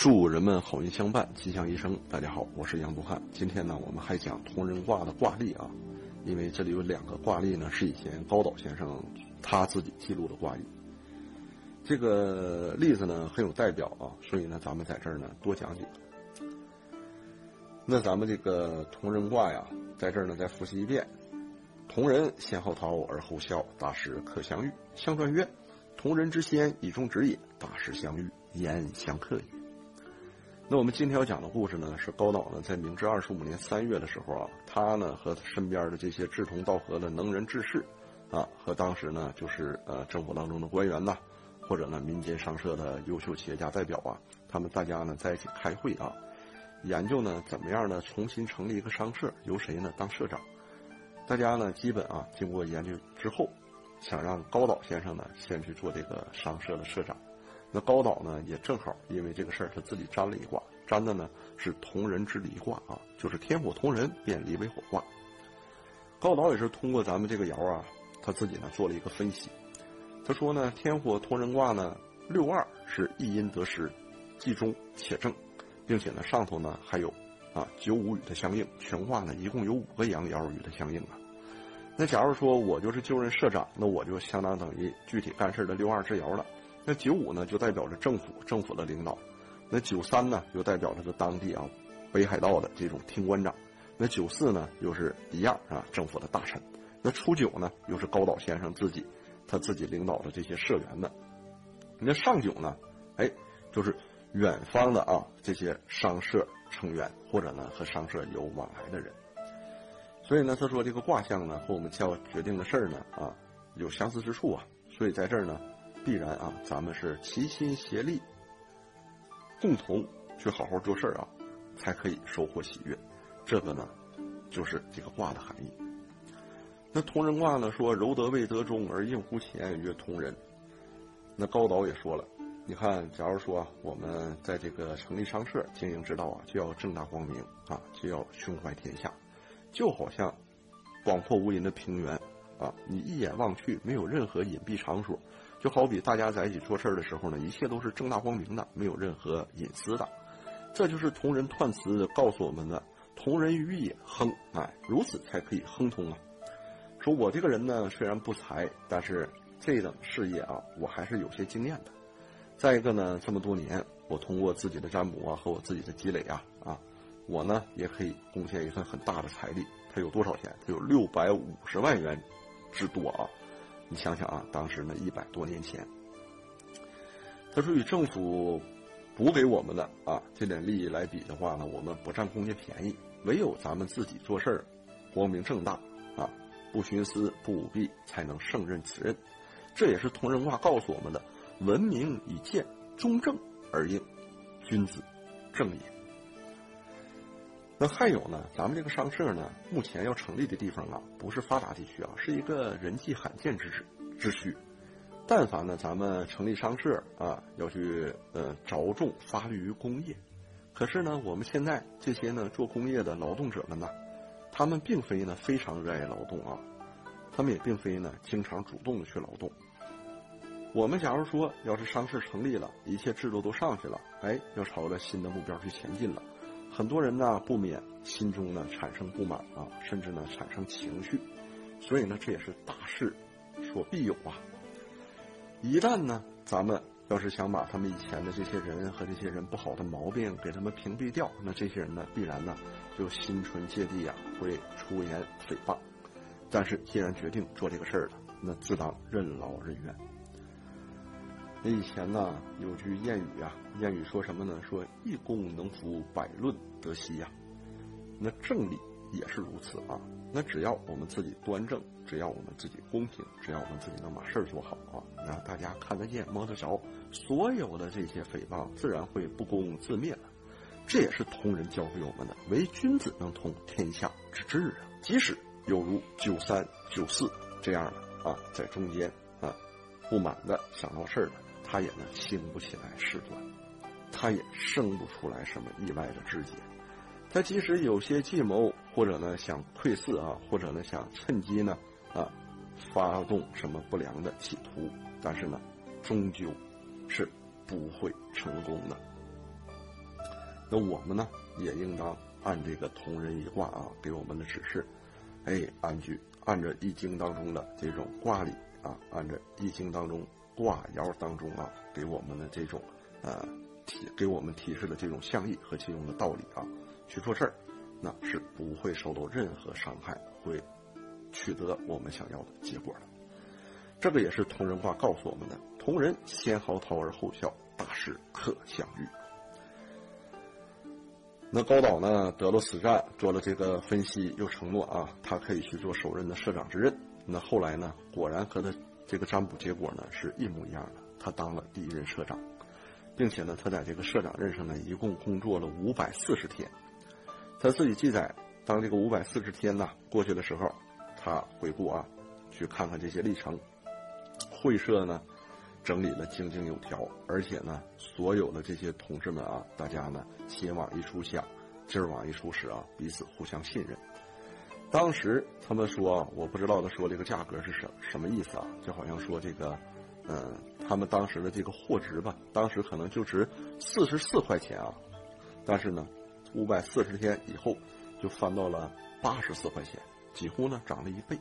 祝人们好运相伴，吉祥一生。大家好，我是杨杜汉。今天呢，我们还讲同人卦的卦例啊，因为这里有两个卦例呢，是以前高岛先生他自己记录的卦例。这个例子呢很有代表啊，所以呢，咱们在这儿呢多讲几个。那咱们这个同人卦呀，在这儿呢再复习一遍：同人先后桃而后笑，大师可相遇。相传曰：同人之先，以众直也；大师相遇，言相克也。那我们今天要讲的故事呢，是高岛呢在明治二十五年三月的时候啊，他呢和身边的这些志同道合的能人志士，啊，和当时呢就是呃政府当中的官员呐，或者呢民间商社的优秀企业家代表啊，他们大家呢在一起开会啊，研究呢怎么样呢重新成立一个商社，由谁呢当社长？大家呢基本啊经过研究之后，想让高岛先生呢先去做这个商社的社长。那高岛呢，也正好因为这个事儿，他自己占了一卦，占的呢是同人之离卦啊，就是天火同人变离为火卦。高岛也是通过咱们这个爻啊，他自己呢做了一个分析，他说呢，天火同人卦呢六二是一阴得失，既中且正，并且呢上头呢还有啊九五与它相应，全卦呢一共有五个阳爻与它相应啊。那假如说我就是就任社长，那我就相当等于具体干事的六二之爻了。那九五呢，就代表着政府，政府的领导；那九三呢，又代表着这当地啊北海道的这种厅官长；那九四呢，又是一样啊政府的大臣；那初九呢，又是高岛先生自己，他自己领导的这些社员们；那上九呢，哎，就是远方的啊这些商社成员或者呢和商社有往来的人。所以呢，他说这个卦象呢和我们要决定的事儿呢啊有相似之处啊，所以在这儿呢。必然啊，咱们是齐心协力，共同去好好做事儿啊，才可以收获喜悦。这个呢，就是这个卦的含义。那同人卦呢说：“柔得未得中而应乎前，曰同人。”那高导也说了，你看，假如说我们在这个成立商社、经营之道啊，就要正大光明啊，就要胸怀天下，就好像广阔无垠的平原啊，你一眼望去没有任何隐蔽场所。就好比大家在一起做事儿的时候呢，一切都是正大光明的，没有任何隐私的。这就是同人彖辞告诉我们的：同人于也亨，哎，如此才可以亨通啊。说我这个人呢，虽然不才，但是这等事业啊，我还是有些经验的。再一个呢，这么多年，我通过自己的占卜啊和我自己的积累啊啊，我呢也可以贡献一份很大的财力。他有多少钱？他有六百五十万元之多啊。你想想啊，当时呢一百多年前，他说与政府补给我们的啊这点利益来比的话呢，我们不占公家便宜，唯有咱们自己做事儿，光明正大啊，不徇私不舞弊，才能胜任此任。这也是同人卦告诉我们的：文明以见，中正而应，君子正也。那还有呢，咱们这个商社呢，目前要成立的地方啊，不是发达地区啊，是一个人迹罕见之之区。但凡呢，咱们成立商社啊，要去呃着重发力于工业。可是呢，我们现在这些呢做工业的劳动者们呢，他们并非呢非常热爱劳动啊，他们也并非呢经常主动的去劳动。我们假如说要是商社成立了，一切制度都上去了，哎，要朝着新的目标去前进了。很多人呢不免心中呢产生不满啊，甚至呢产生情绪，所以呢这也是大势所必有啊。一旦呢咱们要是想把他们以前的这些人和这些人不好的毛病给他们屏蔽掉，那这些人呢必然呢就心存芥蒂呀，会出言诽谤。但是既然决定做这个事儿了，那自当任劳任怨。那以前呢有句谚语啊，谚语说什么呢？说一公能服百论得息呀。那正理也是如此啊。那只要我们自己端正，只要我们自己公平，只要我们自己能把事儿做好啊，让大家看得见、摸得着，所有的这些诽谤自然会不攻自灭了。这也是同人教会我们的：唯君子能通天下之治啊。即使有如九三、九四这样的啊，在中间啊不满的想闹事儿的。他也呢兴不起来事端，他也生不出来什么意外的枝节。他即使有些计谋，或者呢想窥伺啊，或者呢想趁机呢啊发动什么不良的企图，但是呢终究是不会成功的。那我们呢，也应当按这个同人一卦啊给我们的指示，哎，按据按着易经当中的这种卦理啊，按着易经当中卦爻当中啊给我们的这种呃提给我们提示的这种象意和其中的道理啊去做事儿，那是不会受到任何伤害，会取得我们想要的结果的。这个也是同人卦告诉我们的：同人先嚎啕而后笑，大事可相遇。那高导呢得了死战，做了这个分析，又承诺啊，他可以去做首任的社长之任。那后来呢，果然和他这个占卜结果呢是一模一样的，他当了第一任社长，并且呢，他在这个社长任上呢一共工作了五百四十天。他自己记载，当这个五百四十天呢过去的时候，他回顾啊，去看看这些历程，会社呢。整理的井井有条，而且呢，所有的这些同志们啊，大家呢心往一处想，劲儿往一处使啊，彼此互相信任。当时他们说，我不知道他说这个价格是什什么意思啊？就好像说这个，嗯，他们当时的这个货值吧，当时可能就值四十四块钱啊，但是呢，五百四十天以后就翻到了八十四块钱，几乎呢涨了一倍。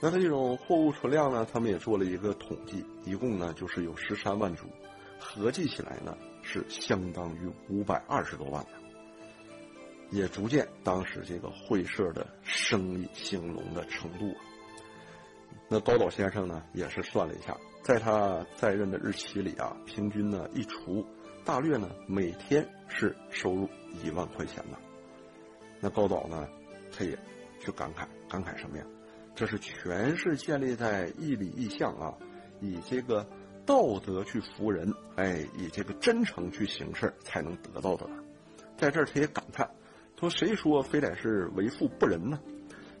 那它这种货物存量呢，他们也做了一个统计，一共呢就是有十三万株，合计起来呢是相当于五百二十多万的，也逐渐当时这个会社的生意兴隆的程度。那高岛先生呢也是算了一下，在他在任的日期里啊，平均呢一除，大略呢每天是收入一万块钱呢。那高岛呢，他也去感慨，感慨什么呀？这是全是建立在义理义象啊，以这个道德去服人，哎，以这个真诚去行事才能得到的。在这儿他也感叹，说谁说非得是为富不仁呢？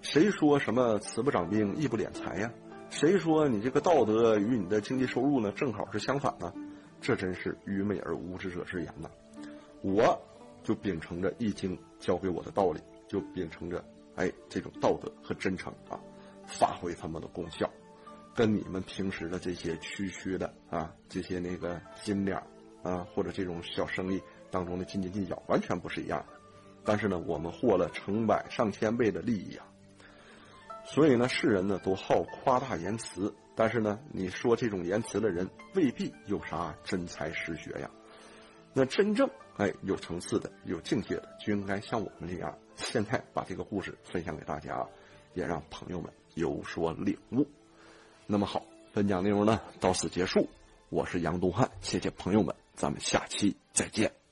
谁说什么慈不长兵，义不敛财呀？谁说你这个道德与你的经济收入呢正好是相反呢？这真是愚昧而无知者之言呐！我就秉承着易经教给我的道理，就秉承着哎这种道德和真诚啊。发挥他们的功效，跟你们平时的这些区区的啊，这些那个斤两啊，或者这种小生意当中的斤斤计较，完全不是一样的。但是呢，我们获了成百上千倍的利益啊。所以呢，世人呢都好夸大言辞，但是呢，你说这种言辞的人未必有啥真才实学呀。那真正哎有层次的、有境界的，就应该像我们这样，现在把这个故事分享给大家，也让朋友们。有所领悟。那么好，本讲内容呢到此结束。我是杨东汉，谢谢朋友们，咱们下期再见。